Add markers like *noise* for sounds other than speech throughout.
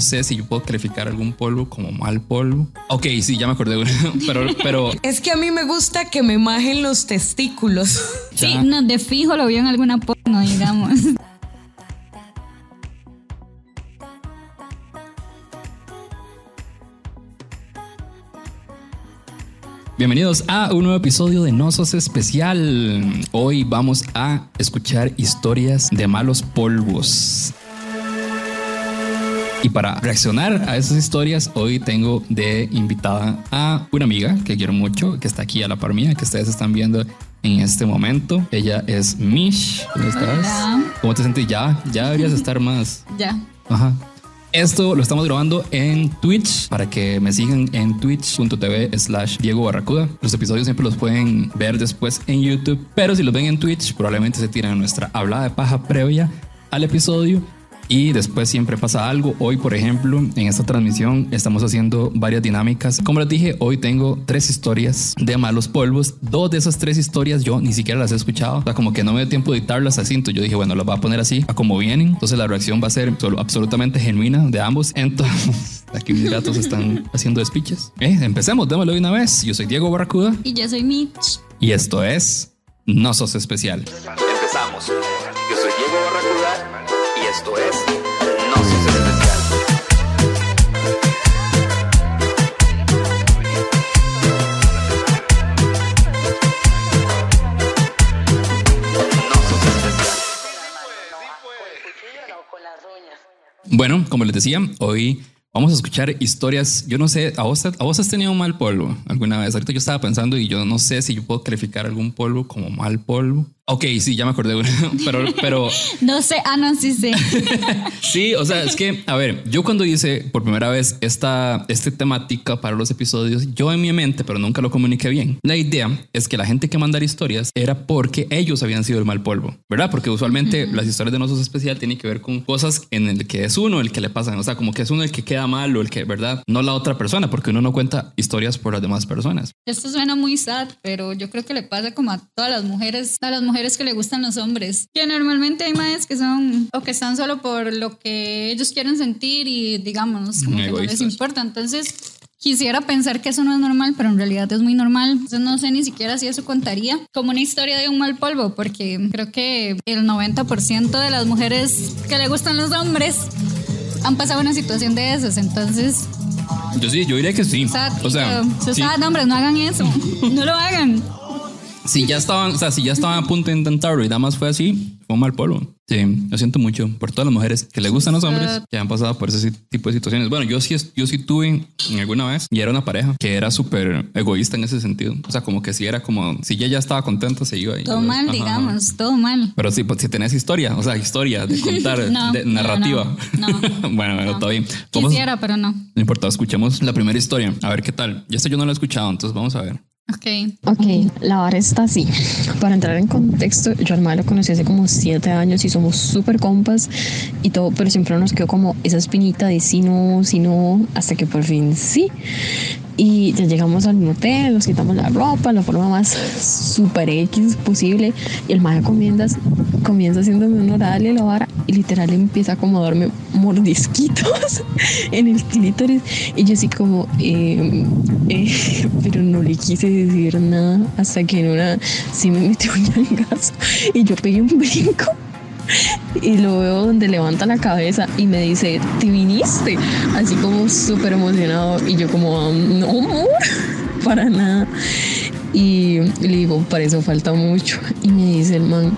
no sé si yo puedo calificar algún polvo como mal polvo. Ok, sí, ya me acordé, *laughs* pero, pero *laughs* Es que a mí me gusta que me majen los testículos. *laughs* Sí, Ya. no, de fijo lo vio en alguna porno, digamos. Bienvenidos a un nuevo episodio de No Sos Especial. Hoy vamos a escuchar historias de malos polvos. Y para reaccionar a esas historias, hoy tengo de invitada a una amiga que quiero mucho, que está aquí a la par mía, que ustedes están viendo en este momento. Ella es Mish. ¿Cómo estás? Hola. ¿Cómo te sientes? Ya, ya deberías estar más *laughs* ya. Ajá. Esto lo estamos grabando en Twitch para que me sigan en twitch.tv slash Diego Barracuda. Los episodios siempre los pueden ver después en YouTube, pero si los ven en Twitch probablemente se tiran nuestra hablada de paja previa al episodio y después siempre pasa algo. Hoy, por ejemplo, en esta transmisión estamos haciendo varias dinámicas. Como les dije, hoy tengo tres historias de malos polvos. Dos de esas tres historias yo ni siquiera las he escuchado. O sea, como que no me dio tiempo de editarlas así. Entonces yo dije, bueno, las voy a poner así, a como vienen. Entonces la reacción va a ser absolutamente genuina de ambos. Entonces, *laughs* aquí mis gatos están haciendo speeches. Eh, empecemos, démoslo de una vez. Yo soy Diego Barracuda Y yo soy Mitch. y esto es No Sos Especial. Empezamos. Yo soy Diego Barracuda y esto es Bueno, como les decía, hoy vamos a escuchar historias. Yo no sé, ¿a vos, ¿a vos has tenido mal polvo alguna vez? Ahorita yo estaba pensando y yo no sé si yo puedo calificar algún polvo como mal polvo. Ok, sí, ya me acordé, *laughs* pero, pero *laughs* No sé, ah, no, sí sé. *laughs* sí, o sea, es que, a ver, yo cuando hice por primera vez esta, esta temática para los episodios, yo en mi mente, pero nunca lo comuniqué bien. La idea es que la gente que mandara historias era porque ellos habían sido el mal polvo, ¿verdad? Porque usualmente las historias de nosotros especial tienen que ver con cosas en el que es uno el que le pasan, o sea, como que es uno el que queda mal o el que, ¿verdad? No la otra persona, porque uno no cuenta historias por las demás personas. Esto suena muy sad, pero yo creo que le pasa como a todas las mujeres, a las mujeres que le gustan los hombres. Que normalmente hay madres que son o que están solo por lo que ellos quieren sentir y digamos, como que no les importa. Entonces, quisiera pensar que eso no es normal, pero en realidad es muy normal. Entonces, no sé ni siquiera si eso contaría como una historia de un mal polvo, porque creo que el 90% de las mujeres que le gustan los hombres han pasado una situación de esas. Entonces, Yo sí, yo diría que sí. sad, O sea, so sí. sad, hombres, no hagan eso. *laughs* No lo hagan. Si ya estaban, o sea, si ya estaban a punto de intentarlo y nada más fue así, fue un mal polvo. Sí, lo siento mucho por todas las mujeres que le gustan los hombres que han pasado por ese tipo de situaciones. Bueno, yo sí, yo sí tuve en alguna vez y era una pareja que era súper egoísta en ese sentido. O sea, como que si era como, si ella ya estaba contenta, se iba. y- Todo mal, Ajá, digamos, todo mal. Pero sí, pues si tenés historia, o sea, historia de *laughs* contar, No, de no, narrativa. no, no. *laughs* bueno, bueno, No. todo bien. Quisiera, pero no. no importa, escuchemos la primera historia. A ver qué tal. Ya esta yo no la he escuchado, entonces vamos a ver. Ok. Ok, la vara está así. Para entrar en contexto, yo al lo conocí hace como siete años y somos súper compas y todo, pero siempre nos quedó como esa espinita de sí no, sí no, hasta que por fin sí. Y ya llegamos al motel, nos quitamos la ropa, la forma más super X posible. Y el mae comienza, comienza haciéndome un oral y la vara y literal empieza a darme mordisquitos *laughs* en el clítoris. Y yo así como, eh, eh, pero no le quise decir nada hasta que en una sí me metió un ñangazo y yo pegué un brinco. Y lo veo donde levanta la cabeza y me dice, ¿te viniste? Así como súper emocionado. Y yo como, no, amor, *laughs* para nada. Y le digo, para eso falta mucho. Y me dice el man,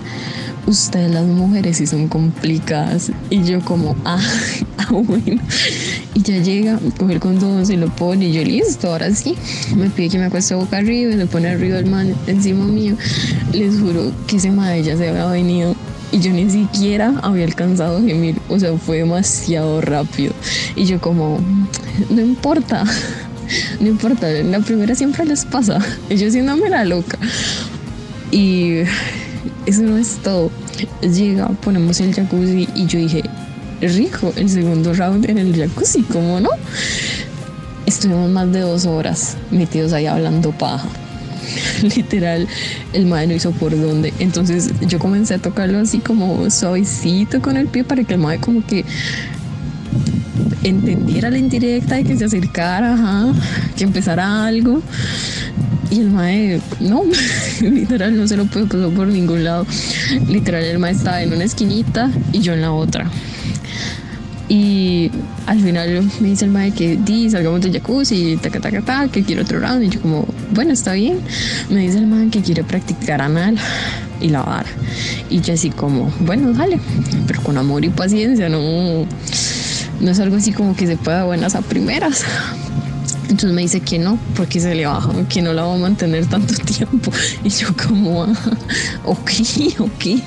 ustedes las mujeres sí son complicadas. Y yo como, ah, *laughs* ah, bueno. Y ya llega, coge el condón, se lo pone y yo listo, ahora sí. Me pide que me acueste boca arriba y se pone arriba el man encima mío. Les juro que ese madre se había venido y yo ni siquiera había alcanzado a gemir, o sea, fue demasiado rápido. Y yo como, no importa, *laughs* no importa, la primera siempre les pasa, *laughs* y yo haciéndome la loca. Y eso no es todo. Llega, ponemos el jacuzzi y yo dije, rico, el segundo round en el jacuzzi, ¿cómo no? Estuvimos más de dos horas metidos ahí hablando paja. *laughs* Literal, el mae no hizo por dónde. Entonces yo comencé a tocarlo así como suavecito con el pie para que el mae como que entendiera la indirecta de que se acercara, ajá, que empezara algo. Y el mae, no, *laughs* literal, no se lo puede pasar por ningún lado. Literal, el mae estaba en una esquinita y yo en la otra. Y al final me dice el mae que di, salgamos del jacuzzi, taca, taca, taca, que quiero otro round. Y yo como, bueno, está bien. Me dice el mae que quiere practicar anal y lavar. Y yo así como, bueno, dale, pero con amor y paciencia, no, no es algo así como que se pueda buenas a primeras. Entonces me dice que no, porque se le baja, que no la va a mantener tanto *laughs* tiempo. Y yo como, ah, ok, ok.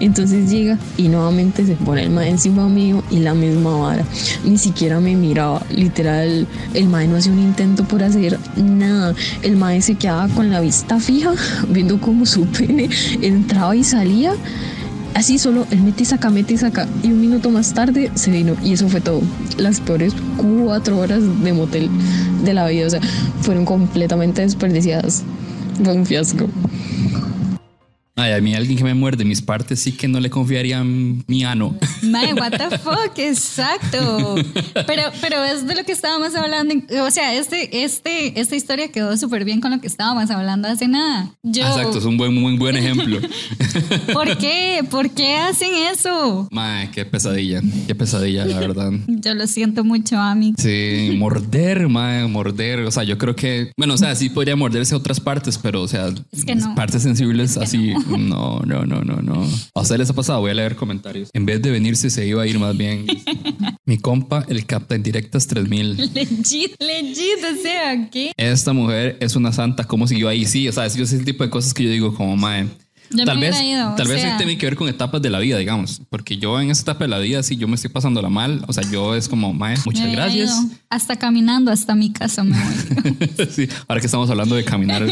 Entonces llega y nuevamente se pone el mae encima mío y la misma vara. Ni siquiera me miraba. Literal, el mae no hace un intento por hacer nada. El mae se quedaba con la vista fija, viendo cómo su pene entraba y salía. Así solo, el mete y saca, mete y saca. Y un minuto más tarde se vino. Y eso fue todo. Las peores cuatro horas de motel de la vida. O sea, fueron completamente desperdiciadas. Fue un fiasco. Ay, a mí alguien que me muerde mis partes sí que no le confiaría mi ano. Mae, what the fuck, exacto. Pero, pero es de lo que estábamos hablando. O sea, este, este, esta historia quedó súper bien con lo que estábamos hablando hace nada. Yo, Exacto, es un buen, muy buen ejemplo. *laughs* ¿Por qué? ¿Por qué hacen eso? Mae, qué pesadilla, qué pesadilla, la verdad. *laughs* Yo lo siento mucho, Ami. Sí, morder, mae, morder. O sea, yo creo que, bueno, o sea, sí podría morderse otras partes, pero, o sea, Es que no. partes sensibles así, no, no, no, no, no. A ustedes les ha pasado, voy a leer comentarios. En vez de venirse, se iba a ir más bien. *laughs* Mi compa, el Captain Directas 3000. Legit, legit, o sea, ¿qué? Esta mujer es una santa, ¿cómo siguió ahí? Sí, o sea, es ese tipo de cosas que yo digo como, mae. Yo tal me vez, ido, tal vez sea. tiene que ver con etapas de la vida, digamos, porque yo en esa etapa de la vida, si yo me estoy pasándola mal, o sea, yo es como, mae, muchas gracias. ido Hasta caminando hasta mi casa me voy. *laughs* sí, ahora que estamos hablando de caminar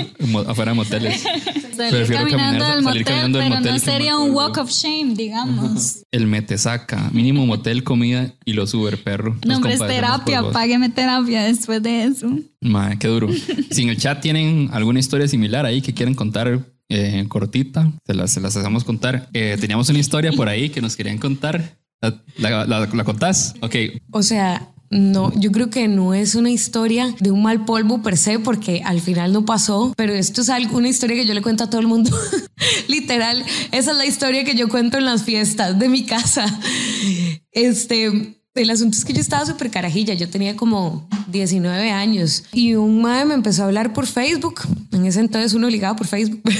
afuera de moteles. *laughs* Salir caminando caminar- del salir motel, caminando pero motel no sería un walk of shame, digamos. El metesaca, mínimo motel, comida y los Uber, perro. No, hombre, es terapia, págueme terapia después de eso. Mae, qué duro. *laughs* si en el chat tienen alguna historia similar ahí que quieren contar eh, cortita, se las, se las hacemos contar. Eh, teníamos una historia por ahí que nos querían contar. ¿La, la, la- la contás? Ok. O sea, no, yo creo que no es una historia de un mal polvo per se, porque al final no pasó, pero esto es algo, una historia que yo le cuento a todo el mundo. *laughs* Literal, esa es la historia que yo cuento en las fiestas de mi casa. Este, el asunto es que yo estaba súper carajilla, yo tenía como 19 años y un madre me empezó a hablar por Facebook. En ese entonces uno ligaba por Facebook. *laughs*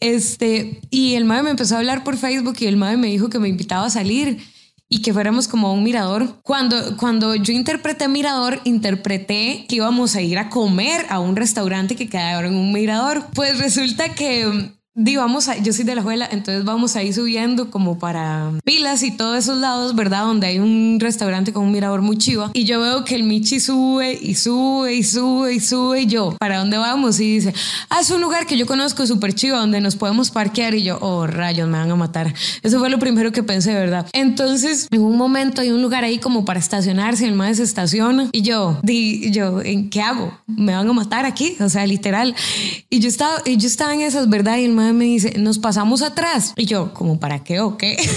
Este, y el madre me empezó a hablar por Facebook y el madre me dijo que me invitaba a salir y que fuéramos como a un mirador. Cuando, cuando yo interpreté mirador, interpreté que íbamos a ir a comer a un restaurante que quedaba en un mirador. Pues resulta que di, vamos a, yo soy de la juela, entonces vamos a ir subiendo como para pilas y todos esos lados, ¿verdad? Donde hay un restaurante con un mirador muy chiva. Y yo veo que el Michi sube y sube y sube y sube y yo, ¿para dónde vamos? Y dice, ah, es un lugar que yo conozco súper chiva donde nos podemos parquear. Y yo, oh, rayos, me van a matar. Eso fue lo primero que pensé, ¿verdad? Entonces, en un momento hay un lugar ahí como para estacionarse, el más se estaciona. Y yo, di, yo, ¿en qué hago? ¿Me van a matar aquí? O sea, literal. Y yo estaba, y yo estaba en esas, ¿verdad? Y el me dice, nos pasamos atrás. Y yo, ¿como para qué o qué? *laughs*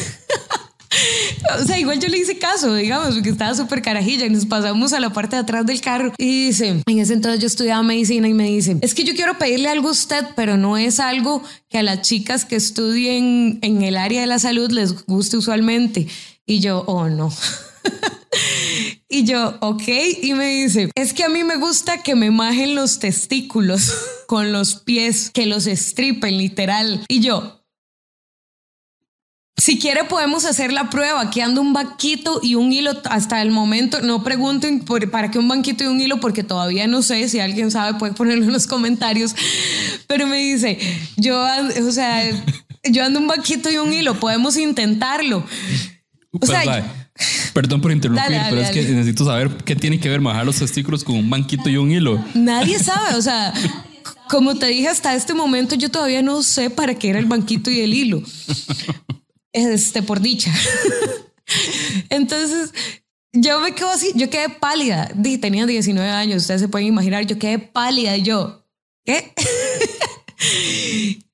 O sea, igual yo le hice caso, digamos, porque estaba súper carajilla y nos pasamos a la parte de atrás del carro. Y dice, en ese entonces yo estudiaba medicina y me dice, es que yo quiero pedirle algo a usted, pero no es algo que a las chicas que estudien en el área de la salud les guste usualmente. Y yo, oh no. *laughs* Y yo, ok, y me dice, es que a mí me gusta que me majen los testículos *laughs* con los pies, que los estripen literal. Y yo, si quiere podemos hacer la prueba. Aquí ando un banquito y un hilo hasta el momento. No pregunten por, para qué un banquito y un hilo porque todavía no sé. Si alguien sabe puede ponerlo en los comentarios. Pero me dice, yo, o sea, yo ando un banquito y un hilo. Podemos intentarlo. O sea, Pues, mae, Perdón por interrumpir, Dale, dale, pero es que necesito saber qué tiene que ver majar los testículos con un banquito y un hilo. Nadie sabe, o sea, como te dije hasta este momento, yo todavía no sé para qué era el banquito y el hilo. Este, por dicha. Entonces, yo me quedo así, yo quedé pálida. Di, Tenía 19 años, ustedes se pueden imaginar, yo quedé pálida y yo, ¿qué?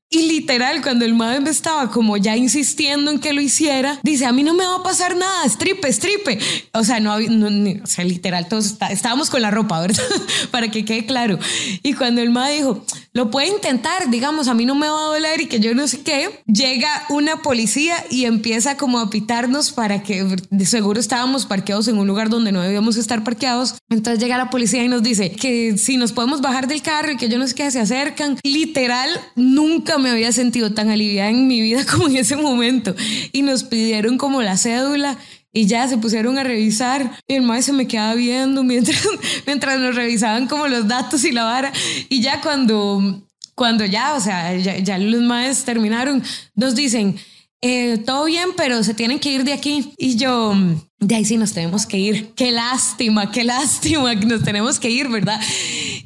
Y literal, cuando el madre estaba como ya insistiendo en que lo hiciera, dice, a mí no me va a pasar nada, estripe, estripe. O sea, no no, o sea, literal, todos está- estábamos con la ropa, ¿verdad? *laughs* Para que quede claro. Y cuando el madre dijo, lo puede intentar, digamos, a mí no me va a doler y que yo no sé qué, llega una policía y empieza como a pitarnos para que de seguro estábamos parqueados en un lugar donde no debíamos estar parqueados. Entonces llega la policía y nos dice que si nos podemos bajar del carro y que yo no sé qué, se acercan. Literal, nunca me había sentido tan aliviada en mi vida *laughs* como en ese momento. Y nos pidieron como la cédula. Y ya se pusieron a revisar y el maestro se me quedaba viendo *laughs* mientras, mientras nos revisaban como los datos y la vara. Y ya cuando, cuando ya, o sea, ya, los maestros terminaron, nos dicen, eh, todo bien, pero se tienen que ir de aquí. Y yo, de ahí sí nos tenemos que ir. Qué lástima, qué lástima que nos tenemos que ir, ¿verdad?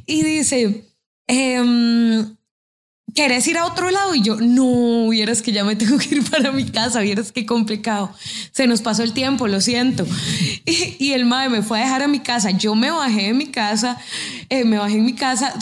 Y dice, em, ¿querés ir a otro lado? Y yo, no, vieras que ya me tengo que ir para mi casa, vieras qué complicado. Se nos pasó el tiempo, lo siento. *laughs* Y, el madre me fue a dejar a mi casa. Yo me bajé de mi casa, eh, me bajé en mi casa,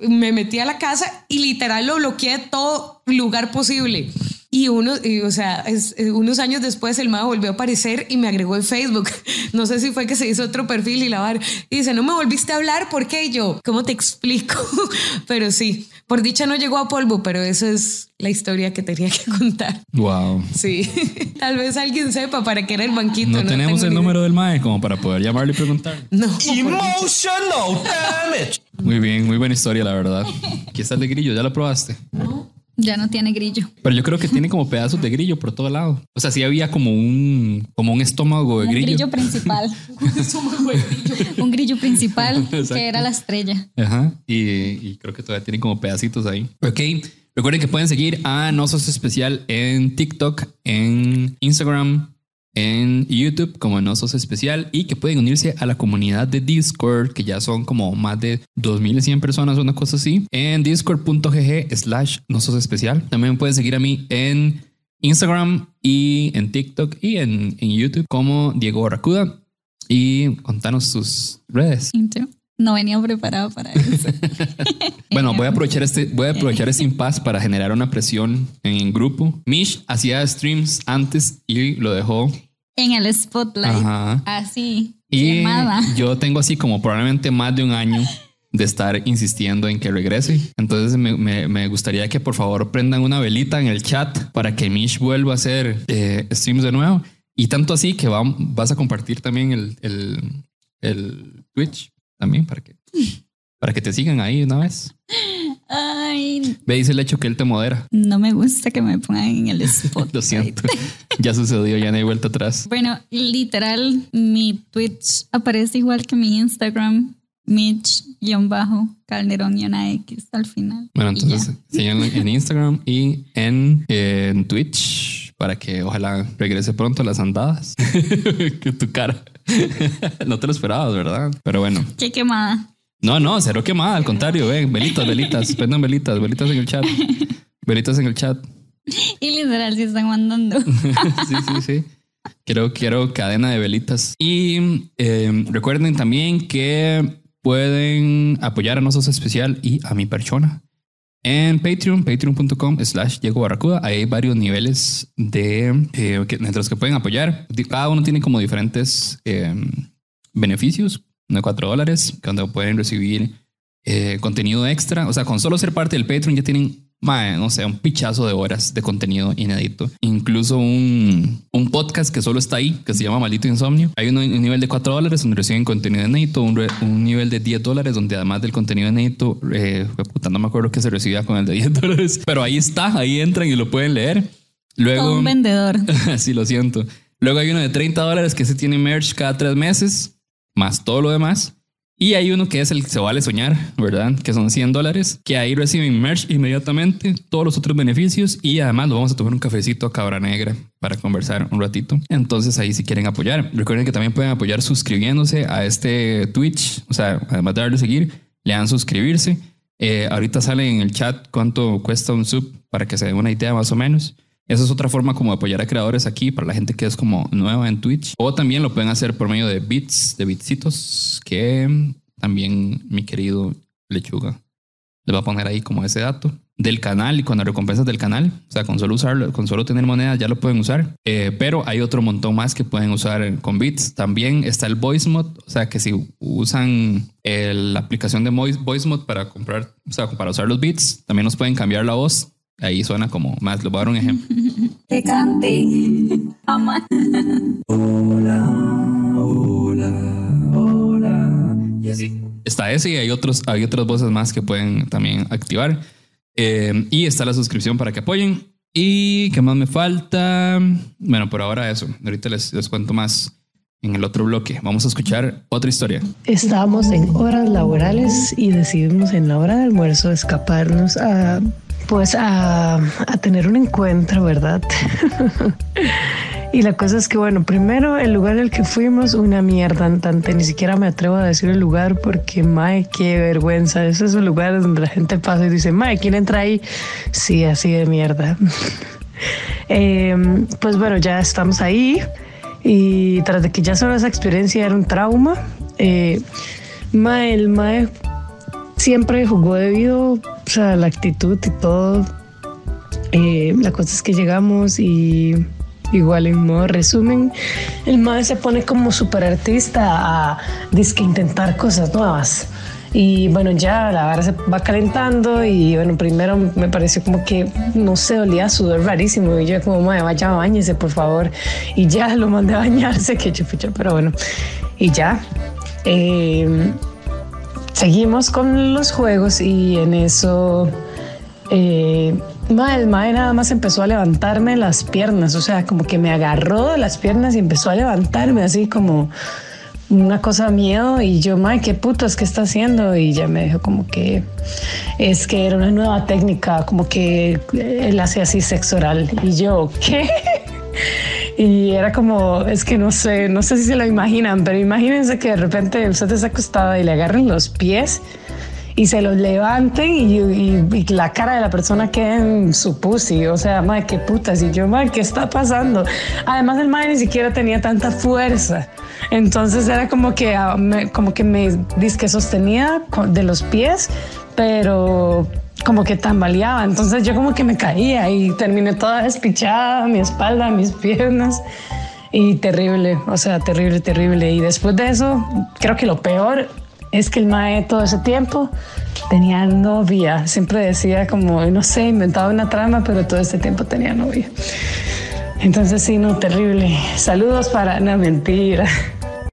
me metí a la casa y literal lo bloqueé todo lugar posible. Y uno, y, o sea, es- eh, unos años después el mago volvió a aparecer y me agregó en Facebook. *laughs* No sé si fue que se hizo otro perfil y la vara. Y dice, no me volviste a hablar, ¿por qué? Y yo, ¿cómo te explico? *laughs* Pero sí, por dicha no llegó a polvo, pero eso es la historia que tenía que *laughs* contar. Wow. Sí, tal vez alguien sepa para qué era el banquito. No, tenemos el número del MAE como para poder llamarle y preguntar. No. Emotional damage. Muy bien, muy buena historia, la verdad. Aquí está el de grillo, ¿ya lo probaste? Ya no tiene grillo. Pero yo creo que tiene como pedazos de grillo por todo lado. O sea, sí había como un, como un estómago de Un grillo. grillo principal. *laughs* Un grillo principal Exacto. que era la estrella. Ajá. Y, y creo que todavía tiene como pedacitos ahí. Ok. Recuerden que pueden seguir a No Sos Especial en TikTok, en Instagram, en YouTube como No Sos Especial y que pueden unirse a la comunidad de Discord, que ya son como más de 2100 personas, una cosa así, en discord.gg slash No Sos Especial. También pueden seguir a mí en Instagram y en TikTok y en, en YouTube como Diego Barracuda. Y contanos tus redes. No venía preparado para eso. *laughs* Bueno, voy a aprovechar este, voy a aprovechar este impasse para generar una presión en grupo. Mish hacía streams antes y lo dejó. En el spotlight. Ajá. Así. Y quemada. yo tengo así como probablemente más de un año de estar insistiendo en que regrese. Entonces me, me- me gustaría que por favor prendan una velita en el chat para que Mish vuelva a hacer eh, streams de nuevo. Y tanto así que va- vas a compartir también el, el, el Twitch también para que, para que te sigan ahí una vez. Ay, Ve, dice el hecho que él te modera. no me gusta que me pongan en el spotlight. *laughs* Lo siento. ya sucedió, ya no hay vuelta atrás. Bueno, literal, mi Twitch aparece igual que mi Instagram, Mitch-Calderón y una X al final. Bueno, entonces síganlo en Instagram y en, en Twitch para que ojalá regrese pronto a las andadas. *laughs* que tu cara. *laughs* no te lo esperabas, ¿verdad? Pero bueno. Qué quemada. No, no, cero quemada, al contrario, ven, velitas, velitas, prendan velitas, velitas en el chat. Velitas en el chat. Y literal, sí están mandando. *laughs* sí, sí, sí. Quiero, quiero cadena de velitas. Y eh, recuerden también que pueden apoyar a Nosotros Especial y a mi persona en Patreon, patreon.com slash Diego Barracuda. Hay varios niveles de eh, que, entre los que pueden apoyar. Cada uno tiene como diferentes eh, beneficios de 4 dólares, cuando pueden recibir eh, contenido extra. O sea, con solo ser parte del Patreon ya tienen, mae, no sé, un pichazo de horas de contenido inédito. Incluso un, un podcast que solo está ahí, que se llama Maldito Insomnio. Hay un, un nivel de 4 dólares donde reciben contenido inédito, un, re- un nivel de 10 dólares donde además del contenido inédito, eh, puta, no me acuerdo qué se recibía con el de 10 *laughs* dólares, pero ahí está, ahí entran y lo pueden leer. Luego, Todo un vendedor. *laughs* sí, lo siento. Luego hay uno de 30 dólares que se tiene merch cada tres meses, más todo lo demás. Y hay uno que es el que se vale soñar, ¿verdad? Que son 100 dólares, que ahí reciben merch inmediatamente, todos los otros beneficios y además lo vamos a tomar un cafecito a cabra negra para conversar un ratito. Entonces ahí si quieren apoyar, recuerden que también pueden apoyar suscribiéndose a este Twitch, o sea, además de darle seguir, le dan suscribirse. Eh, ahorita sale en el chat cuánto cuesta un sub para que se den una idea más o menos. Esa es otra forma como de apoyar a creadores aquí para la gente que es como nueva en Twitch. O también lo pueden hacer por medio de bits, de bitsitos, que también mi querido Lechuga les va a poner ahí como ese dato del canal y con las recompensas del canal. O sea, con solo usarlo, con solo tener monedas ya lo pueden usar. Eh, pero hay otro montón más que pueden usar con bits. También está el Voice Mod. O sea, que si usan la aplicación de Voice, Voice Mod para comprar, o sea, para usar los bits, también nos pueden cambiar la voz. Ahí suena como más. Les voy a dar un ejemplo. *laughs* Que cante. Ama. Está ese y hay otros, hay otras voces más que pueden también activar. Eh, y está la suscripción para que apoyen. ¿Y qué más me falta? Bueno, por ahora eso. Ahorita les, les cuento más en el otro bloque. Vamos a escuchar otra historia. Estábamos en horas laborales y decidimos en la hora de almuerzo escaparnos a pues a, tener un encuentro, ¿verdad? *laughs* y la cosa es que, bueno, primero el lugar al que fuimos, una mierda andante, ni siquiera me atrevo a decir el lugar porque, mae, qué vergüenza. Esos son lugares donde la gente pasa y dice, mae, ¿quién entra ahí? Sí, así de mierda. *laughs* Eh, pues bueno, ya estamos ahí y tras de que ya solo esa experiencia era un trauma, eh, mae, el mae siempre jugó debido o sea, la actitud y todo. Eh, la cosa es que llegamos y igual en modo resumen, el mae se pone como super artista a disque intentar cosas nuevas. Y bueno, ya la vara se va calentando y bueno, primero me pareció como que, no sé, olía sudor rarísimo y yo como, madre, vaya, bañese, por favor. Y ya lo mandé a bañarse, *laughs* que chupucha, pero bueno. Y ya. Eh, seguimos con los juegos y en eso eh, el mae nada más empezó a levantarme las piernas, o sea, como que me agarró de las piernas y empezó a levantarme así como una cosa miedo y yo, mae, qué putas, ¿qué está haciendo? Y ya me dijo como que es que era una nueva técnica, como que él hace así sexo oral y yo, ¿qué? Y era como, es que no sé, no sé si se lo imaginan, pero imagínense que de repente usted está acostada y le agarren los pies y se los levanten y, y- y la cara de la persona quede en su pussy. O sea, madre, qué putas. Y yo, madre, ¿qué está pasando? Además, el madre ni siquiera tenía tanta fuerza. Entonces era como que, ah, como que me disque sostenía de los pies, pero como que tambaleaba. Entonces yo como que me caía y terminé toda despichada, mi espalda, mis piernas. Y terrible, o sea, terrible, terrible. Y después de eso, creo que lo peor es que el mae todo ese tiempo tenía novia. Siempre decía como, no sé, inventaba una trama, pero todo ese tiempo tenía novia. Entonces sí, no, terrible. Saludos para, no, mentira.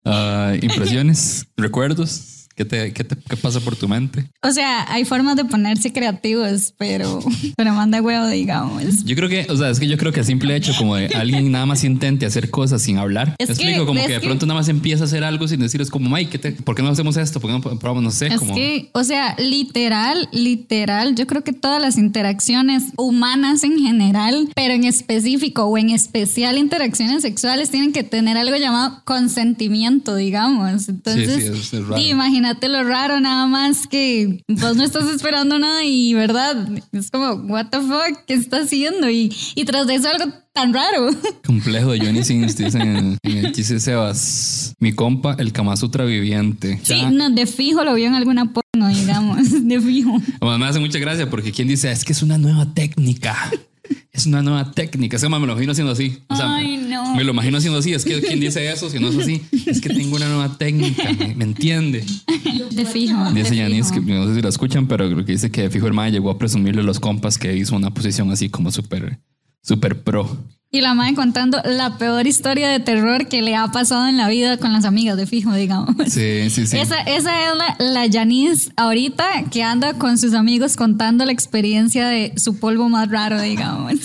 Ah, impresiones, *laughs* recuerdos. ¿Qué, te, qué, te- qué pasa por tu mente? O sea, hay formas de ponerse creativos, pero, pero manda huevo, digamos. Yo creo que, o sea, es que yo creo que a simple hecho, como de alguien nada más intente hacer cosas sin hablar. Es Me que- explico, como que de que- pronto nada más empieza a hacer algo sin decir, es como, Mike, ¿qué te- ¿por qué no hacemos esto? ¿Por qué no probamos? No sé, Es como. que, o sea, literal, literal, yo creo que todas las interacciones humanas en general, pero en específico o en especial interacciones sexuales, tienen que tener algo llamado consentimiento, digamos. Entonces, sí, es- es raro. di, imagínate lo raro nada más que vos no estás esperando nada y, ¿verdad? Es como, what the fuck, ¿qué está haciendo? Y, y tras de eso algo tan raro. *laughs* Complejo de Johnny Sins, dicen en, en el chiste Sebas. Mi compa, el Kama Sutra viviente. Sí, Ya. no, de fijo lo vio en alguna porno, digamos, *laughs* de fijo. Además, me hace mucha gracia porque quien dice, es que es una nueva técnica. Es una nueva técnica. Se llama, me lo imagino haciendo así. O sea, Ay, no. Me lo imagino haciendo así. Es que quien dice eso, si no es así, es que tengo una nueva técnica. ¿Me, me entiende? De fijo. Dice Yanis, que no sé si lo escuchan, pero creo que dice que de fijo el llegó a presumirle a los compas que hizo una posición así como súper, súper pro. Y la madre contando la peor historia de terror que le ha pasado en la vida con las amigas de fijo, digamos. Sí, sí, sí. Esa, esa es la, la Janice ahorita que anda con sus amigos contando la experiencia de su polvo más raro, digamos.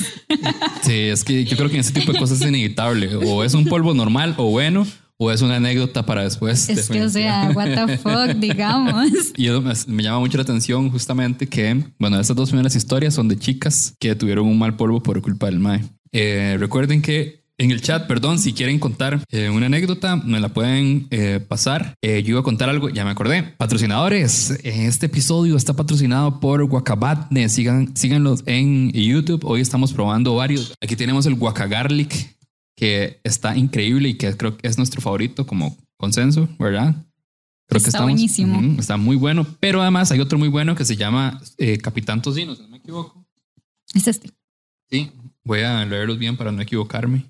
Sí, es que yo creo que en ese tipo de cosas es inevitable. O es un polvo normal o bueno, o es una anécdota para después. Es que, o sea, what the fuck, *laughs* digamos. Y eso me, me llama mucho la atención justamente que, bueno, estas dos primeras historias son de chicas que tuvieron un mal polvo por culpa del MAE. Eh, recuerden que en el chat, perdón, si quieren contar eh, una anécdota, me la pueden eh, pasar. Eh, yo iba a contar algo, ya me acordé. Patrocinadores, este episodio está patrocinado por Guacabatne. Sigan, síganlos en YouTube. Hoy estamos probando varios. Aquí tenemos el Guacagarlic, que está increíble y que creo que es nuestro favorito como consenso, ¿verdad? Creo que Está estamos- buenísimo. Ujú, está muy bueno. Pero además hay otro muy bueno que se llama eh, Capitán Tocino, si no me equivoco. Es este. Sí, voy a leerlos bien para no equivocarme.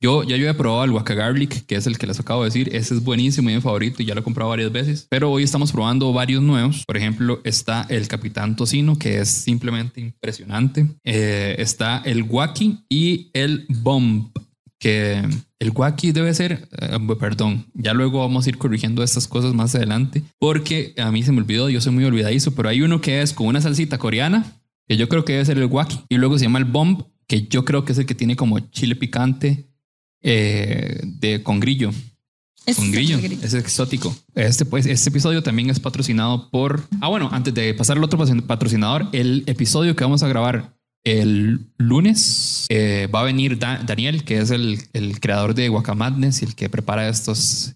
Yo ya yo he probado el Waka Garlic, que es el que les acabo de decir. Ese es buenísimo y mi favorito y ya lo he comprado varias veces. Pero hoy estamos probando varios nuevos. Por ejemplo, está el Capitán Tocino, que es simplemente impresionante. Eh, está el Wacky y el Bomb, que el Wacky debe ser, eh, perdón, ya luego vamos a ir corrigiendo estas cosas más adelante, porque a mí se me olvidó, yo soy muy olvidadizo, pero hay uno que es con una salsita coreana, que yo creo que debe ser el Wacky, y luego se llama el Bomb, que yo creo que es el que tiene como chile picante eh, de con grillo. Con es grillo, grillo. es exótico. Este, pues, este episodio también es patrocinado por. Ah, bueno, antes de pasar al otro patrocinador, el episodio que vamos a grabar el lunes eh, va a venir Da- Daniel, que es el, el creador de Guacamadness y el que prepara estos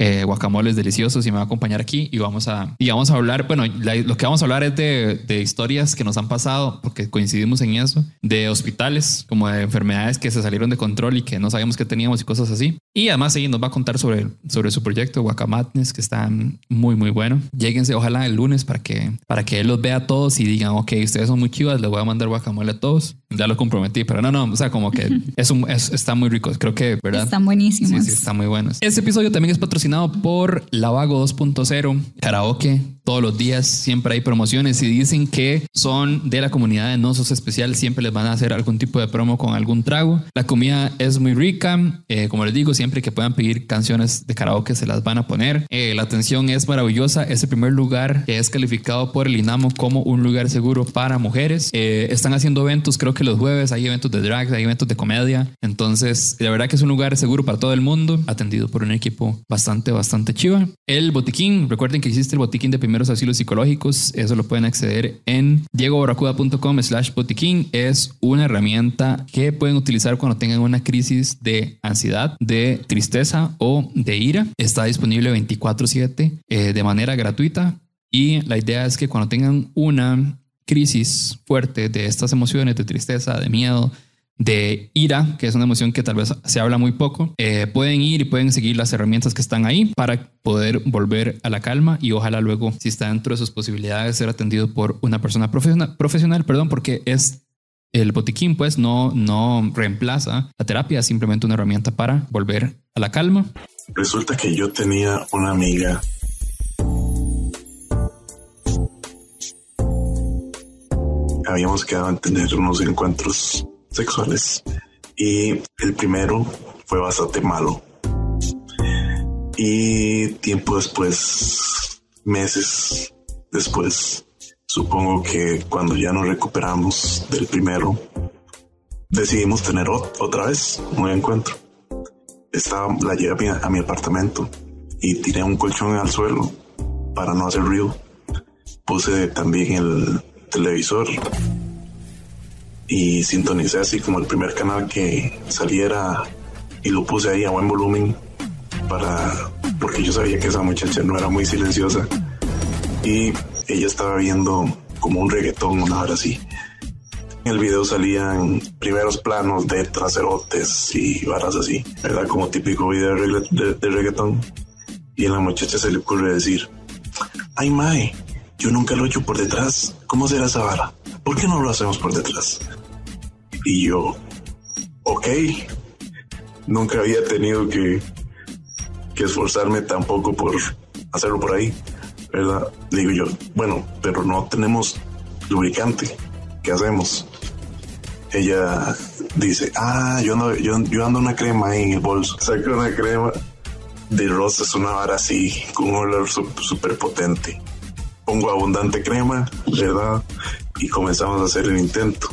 eh, guacamoles deliciosos y me va a acompañar aquí y vamos a, y vamos a hablar, bueno, lo que vamos a hablar es de, de historias que nos han pasado, porque coincidimos en eso, de hospitales, como de enfermedades que se salieron de control y que no sabíamos que teníamos y cosas así. Y además ella nos va a contar sobre, sobre su proyecto Guacamadness, que está muy, muy bueno. Lléguense ojalá el lunes para que, para que él los vea a todos y digan, ok, ustedes son muy chivas, les voy a mandar guacamole a todos. Ya lo comprometí, pero no, no, o sea, como que es un, es- está muy rico. Creo que, ¿verdad? Están buenísimos. Sí, sí, está muy bueno. Este episodio también es patrocinado por Lavago 2.0, karaoke. Todos los días siempre hay promociones y dicen que son de la comunidad de Nosos Especial. Siempre les van a hacer algún tipo de promo con algún trago. La comida es muy rica. Eh, como les digo, siempre que puedan pedir canciones de karaoke se las van a poner. Eh, la atención es maravillosa. Es el primer lugar que es calificado por el INAMO como un lugar seguro para mujeres. Eh, están haciendo eventos, creo que los jueves hay eventos de drag, hay eventos de comedia. Entonces, la verdad que es un lugar seguro para todo el mundo, atendido por un equipo bastante, bastante chiva. El botiquín, recuerden que existe el botiquín de primeros asilos psicológicos. Eso lo pueden acceder en diegobarracuda.com slash. Es una herramienta que pueden utilizar cuando tengan una crisis de ansiedad, de tristeza o de ira. Está disponible 24/7 eh, de manera gratuita. Y la idea es que cuando tengan una crisis fuerte de estas emociones, de tristeza, de miedo, de ira, que es una emoción que tal vez se habla muy poco, eh, pueden ir y pueden seguir las herramientas que están ahí para poder volver a la calma y ojalá luego, si está dentro de sus posibilidades, ser atendido por una persona profesional, perdón, porque es el botiquín, pues no, no reemplaza la terapia, simplemente una herramienta para volver a la calma. Resulta que yo tenía una amiga habíamos quedado en tener unos encuentros sexuales y el primero fue bastante malo. Y tiempo después, meses después, supongo que cuando ya nos recuperamos del primero, decidimos tener ot- otra vez un encuentro. Estaba, la llevé a mi, a mi apartamento y tiré un colchón al suelo para no hacer ruido. Puse también el televisor y sintonicé así como el primer canal que saliera y lo puse ahí a buen volumen para porque yo sabía que esa muchacha no era muy silenciosa y ella estaba viendo como un reggaetón una hora así. En el video salían primeros planos de traserotes y varas así, ¿verdad? Como típico video de, de- de reggaetón. Y a la muchacha se le ocurre decir, ay mae, yo nunca lo he hecho por detrás. ¿Cómo será esa vara? ¿Por qué no lo hacemos por detrás? Y yo, ok, nunca había tenido que, que esforzarme tampoco por hacerlo por ahí, ¿verdad? Digo yo, bueno, pero no tenemos lubricante. ¿Qué hacemos? Ella dice, ah, yo ando, yo, yo ando una crema ahí en el bolso. Saca una crema de rosa, es una vara así, con un olor súper potente. Pongo abundante crema, ¿verdad? Y comenzamos a hacer el intento.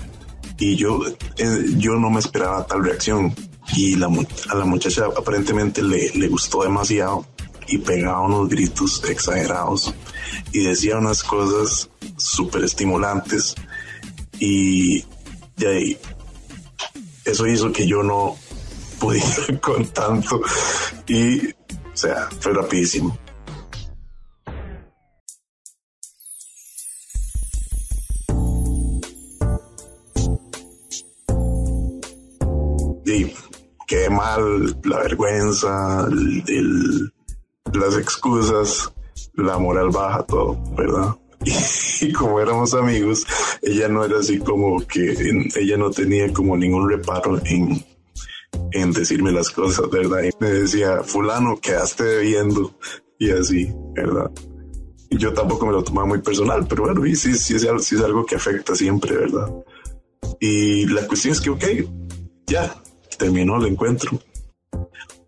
Y yo, eh, yo no me esperaba tal reacción. Y la, a la muchacha aparentemente le, le gustó demasiado y pegaba unos gritos exagerados y decía unas cosas súper estimulantes. Y de ahí, eso hizo que yo no *laughs* pudiera con tanto. Y, o sea, fue rapidísimo. La vergüenza, las excusas. la moral baja, todo, ¿verdad? *laughs* Y, como éramos amigos, ella no era así como que ella no tenía como ningún reparo en, en decirme las cosas, ¿verdad? Y me decía, fulano, quedaste debiendo y así, ¿verdad? Yo tampoco me lo tomaba muy personal, pero bueno, y sí, sí, algo, sí es algo que afecta siempre, ¿verdad? Y la cuestión es que, ok, ya, terminó el encuentro.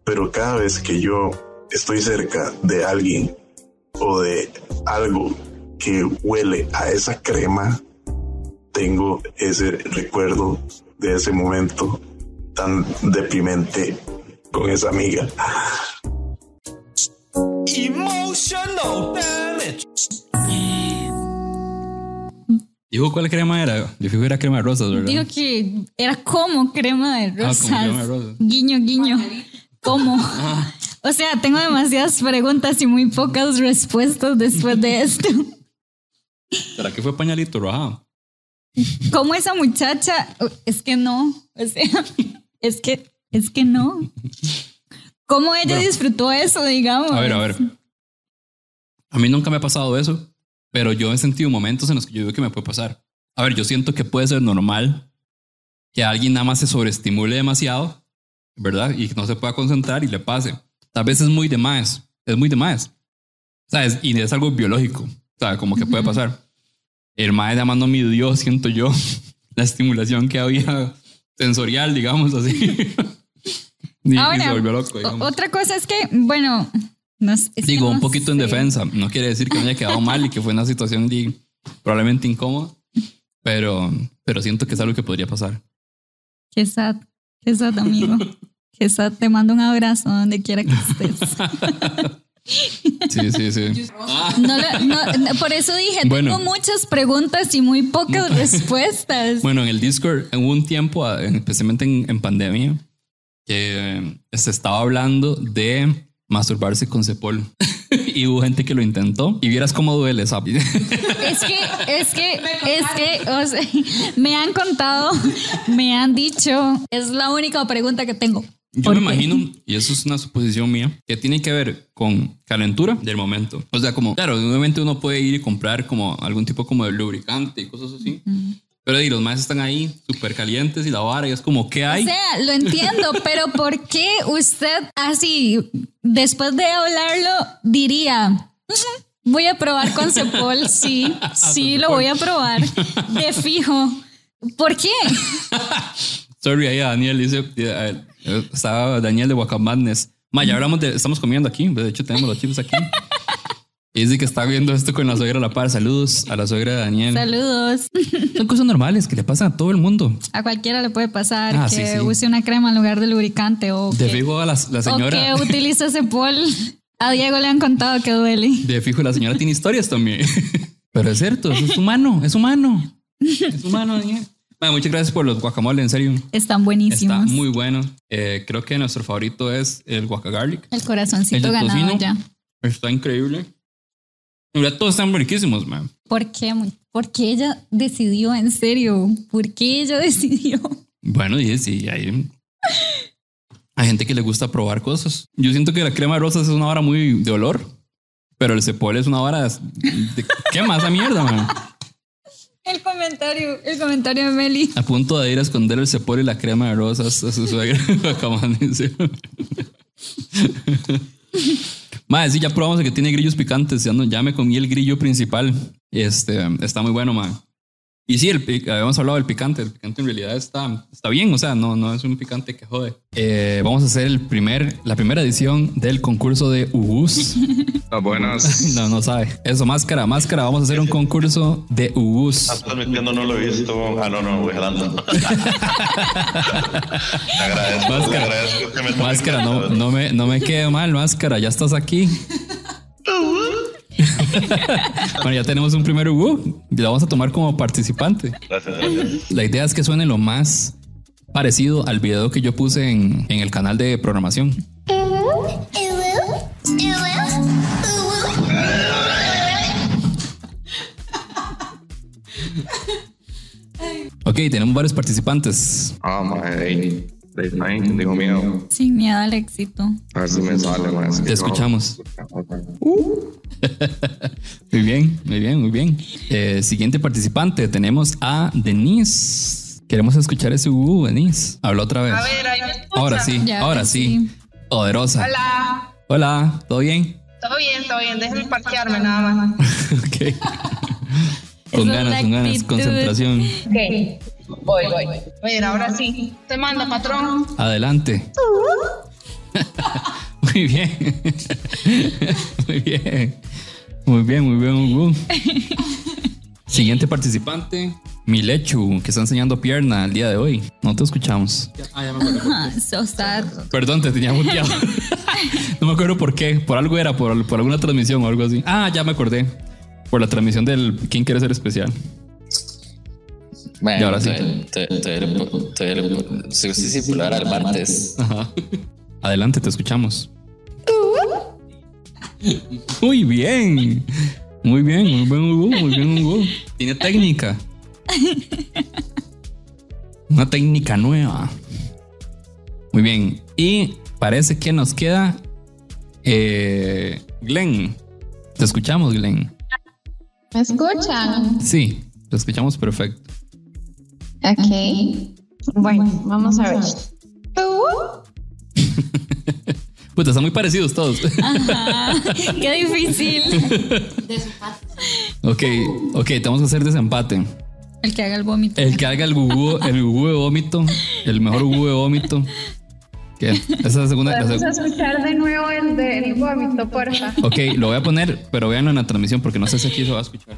Pero cada vez que yo estoy cerca de alguien o de algo que huele a esa crema, tengo ese recuerdo de ese momento tan deprimente con esa amiga. Emotional damage. Dijo cuál crema era. Yo fijo que era crema de rosas, ¿verdad? Digo que era como crema de Ah, como rosas. crema de rosas. Guiño, guiño. ¿Cómo? O sea, tengo demasiadas preguntas y muy pocas respuestas después de esto. ¿Será que fue pañalito rojado? ¿Cómo esa muchacha? Es que no. O sea, es que, es que no. ¿Cómo ella Bueno. disfrutó eso, digamos? A ver, a ver. A mí nunca me ha pasado eso, pero yo he sentido momentos en los que yo digo que me puede pasar. A ver, yo siento que puede ser normal que alguien nada más se sobreestimule demasiado, ¿verdad? Y que no se pueda concentrar y le pase. Tal vez es muy de más, es muy de más. ¿Sabes? Y es algo biológico, ¿sabes? Como que puede pasar. El mae más no midió, siento yo, *laughs* la estimulación que había sensorial, digamos así. *laughs* y, y Ahora, se volvió loco, o- digamos. otra cosa es que, bueno, no sé, es que Digo, no un poquito en sé. defensa. No quiere decir que me haya quedado mal y que fue una situación de- probablemente incómoda, pero, pero siento que es algo que podría pasar. Qué sad, qué sad, amigo. *laughs* Sad, te mando un abrazo donde quiera que estés. Sí, sí, sí. No no, no, por eso dije, Bueno. tengo muchas preguntas y muy pocas *laughs* respuestas. Bueno, en el Discord hubo un tiempo, ah, especialmente en, en pandemia, que eh, se estaba hablando de masturbarse con Cepol. *laughs* y hubo gente que lo intentó. Y vieras cómo duele, ¿sabes? Es que, es que, es que, o sea, *laughs* me han contado, me han dicho, es la única pregunta que tengo. Yo ¿Por me imagino, y eso es una suposición mía, que tiene que ver con calentura del momento. O sea, como, claro, obviamente uno puede ir y comprar como algún tipo como de lubricante y cosas así. Pero y los más están ahí súper calientes y la vara y es como, ¿qué hay? O sea, lo entiendo, *laughs* pero ¿por qué usted así, después de hablarlo, diría, "Ujú, voy a probar con Cepol? Sí, *laughs* sí, lo voy a probar, de fijo. ¿Por qué? *laughs* Sorry, ahí a Daniel dice, eh, estaba Daniel de Guacamadnes. Ma, ya hablamos de, estamos comiendo aquí, de hecho tenemos los chips aquí. Y dice que está viendo esto con la suegra a la par. Saludos a la suegra de Daniel. Saludos. Son cosas normales que le pasan a todo el mundo. A cualquiera le puede pasar Ah, que sí, sí. use una crema en lugar de lubricante o De que, fijo a la, la o señora. que utilice Cepol. A Diego le han contado que duele. De fijo, la señora tiene historias también. *laughs* Pero es cierto, es humano, es humano. Es humano, Daniel. Ma, muchas gracias por los guacamole, en serio. Están buenísimos. Está muy bueno. Eh, creo que nuestro favorito es el guacagarlic. El corazoncito El ganado ya. Está increíble. En verdad, todos están riquísimos, man. ¿Por qué? ¿Por qué ella decidió en serio? ¿Por qué ella *laughs* decidió? Bueno, y sí, hay, hay gente que le gusta probar cosas. Yo siento que la crema de rosas es una vara muy de olor, pero el cepol es una vara de... ¿Qué más esa mierda, man? El comentario, el comentario de Meli. A punto de ir a esconder el cepol y la crema de rosas a su suegra. *laughs* Madre, sí, ya probamos el que tiene grillos picantes. Ya, no, ya me comí el grillo principal. Este, está muy bueno, madre. Y sí, el, habíamos hablado del picante. El picante en realidad está, está bien. O sea, no, no es un picante que jode. Eh, vamos a hacer el primer, la primera edición del concurso de *laughs* Buenas. *laughs* No, no sabe. Eso, máscara, máscara. Vamos a hacer un concurso de Ubus. transmitiendo, no lo he visto. Ah, no, no, voy jalando. *laughs* Le agradezco, le Máscara. agradezco que me Máscara, no, me, no me quede mal, máscara, ya estás aquí. *laughs* bueno, ya tenemos un primer Ubu y lo vamos a tomar como participante. Gracias, gracias. La idea es que suene lo más parecido al video que yo puse en, en el canal de programación. Ok, tenemos varios participantes. Ah, Nine, digo mío. Sin miedo al éxito. A ver si me sale, que Te escuchamos. Muy bien, muy bien, muy bien. Eh, siguiente participante, tenemos a Denise. Queremos escuchar ese uh, Denise. Habla otra vez. A ver, ahí me. Ahora sí, Ya, ahora sí. Poderosa. Hola. Hola, ¿todo bien? Todo bien, todo bien. Déjenme parquearme nada más. *laughs* ok. Con ganas, con ganas, concentración. Ok. Voy, voy. A ver, ahora sí. Te mando, patrón. Adelante. *laughs* Muy bien. Muy bien. Muy bien, muy bien, Hugo. Siguiente participante, Milechu, que está enseñando pierna el día de hoy. No te escuchamos. Ah, *laughs* so sad. Perdón, te tenía muteado. *laughs* no me acuerdo por qué. Por algo era, por, por alguna transmisión o algo así. Ah, ya me acordé. Por la transmisión del ¿Quién quiere ser especial? Bueno, Y ahora sí. Sí, sí, sí, el martes. Ajá. Adelante, te escuchamos. Muy bien. Muy bien, muy bien, Hugo. Muy bien, Hugo. Tiene técnica. Una técnica nueva. Muy bien. Y parece que nos queda eh, Glenn. Te escuchamos, Glenn. ¿Me escuchan? Sí, te escuchamos perfecto. Ok. Bueno, vamos a ver. *laughs* Puta, están muy parecidos todos. Ajá, *laughs* qué difícil. ok, ok, tenemos que hacer desempate. El que haga el vómito. El que haga el gugú, el gugú de vómito, el mejor gugú de vómito. ¿Qué? Esa es la segunda. la Podemos seg- escuchar de nuevo el del vómito, porfa. ok, lo voy a poner, pero véanlo en la transmisión porque no sé si aquí se va a escuchar.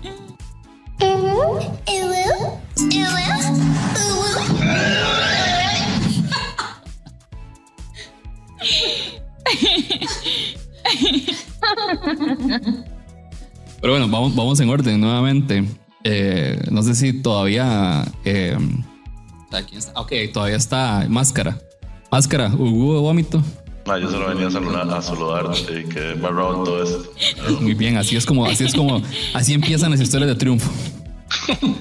Pero bueno, vamos, vamos en orden nuevamente. Eh, no sé si todavía. eh, aquí está. Ok, todavía está Máscara. Máscara, Hugo de vómito. Ah, yo solo venía a saludar, a saludarte y que barrado todo esto. *laughs* Muy bien, así es como, así es como, así empiezan las historias de triunfo. *laughs*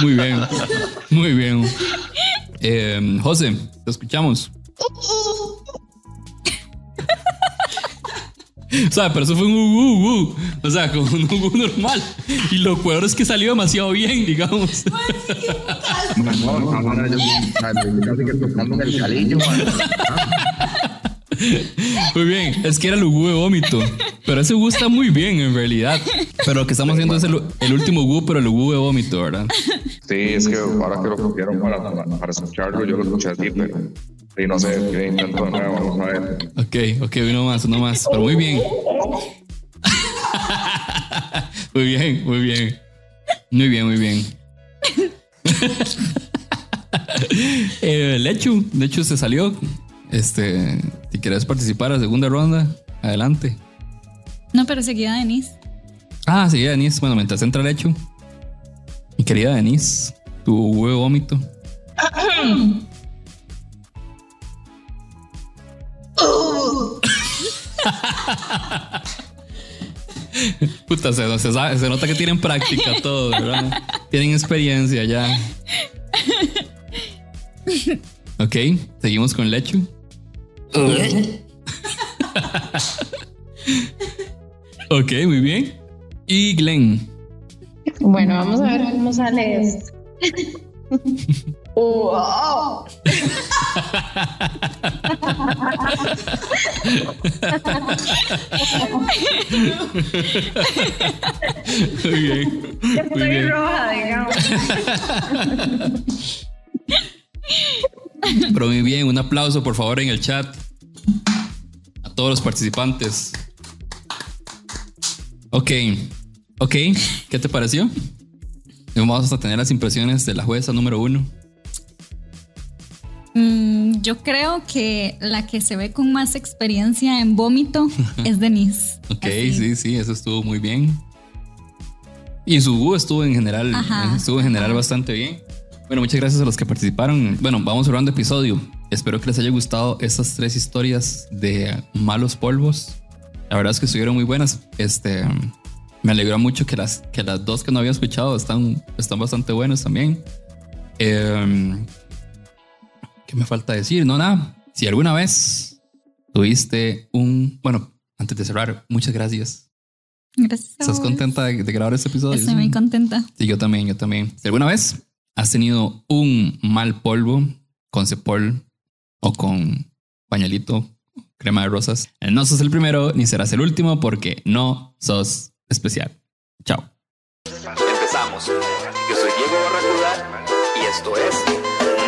Muy bien, muy bien. Eh, José, te escuchamos. Sea, pero eso fue un uh, uh, O sea, como un uh, normal. Y lo peor es que salió demasiado bien, digamos. Muy bien, es que era el Ugu de vómito. Pero ese Ugu está muy bien en realidad. Pero lo que estamos haciendo es el, el último Ugu, pero el Ugu de vómito, ¿verdad? Sí, es que ahora que lo cogieron para, para, para escucharlo, yo lo escuché así, pero y no sé, yo intento de nuevo, vamos a ver. Ok, ok, uno más, uno más. Pero muy bien. *laughs* Muy bien, muy bien. Muy bien, muy bien. *laughs* eh, Lechu, Lechu se salió. Este, si quieres participar a la segunda ronda, adelante. No, pero seguida Denise. Ah, sí, Denise. Bueno, mientras entra Lechu. Querida Denise, tu huevo vómito. *laughs* Puta, se, se sabe- se nota que tienen práctica todo, ¿verdad? Tienen experiencia ya. Ok, seguimos con Lechu. *laughs* ok, muy bien. Y Glenn. Bueno, vamos a ver cómo sale esto. *laughs* Wow. Muy bien. Muy Estoy bien. roja, digamos. Pero muy bien, un aplauso por favor en el chat a todos los participantes. Ok, ok, ¿qué te pareció? Vamos a tener las impresiones de la jueza número uno. Mm, yo creo que la que se ve con más experiencia en vómito *laughs* es Denise. Ok, sí, sí, eso estuvo muy bien. Y su Gu estuvo en general, Ajá, estuvo en general bastante bien. Bueno, muchas gracias a los que participaron. Bueno, vamos cerrando episodio. Espero que les haya gustado estas tres historias de malos polvos. La verdad es que estuvieron muy buenas. Este, me alegró mucho que las, que las dos que no había escuchado están, están bastante buenas también. Eh, ¿Qué me falta decir? No, nada. Si alguna vez tuviste un. Bueno, antes de cerrar, muchas gracias. Gracias. ¿Estás contenta de, de grabar este episodio? Estoy muy contenta. Sí, yo también, yo también. Si alguna vez has tenido un mal polvo con cepol o con pañalito, crema de rosas, no sos el primero ni serás el último porque no sos especial. Chao. Empezamos. Yo soy Diego Barracuda y esto es.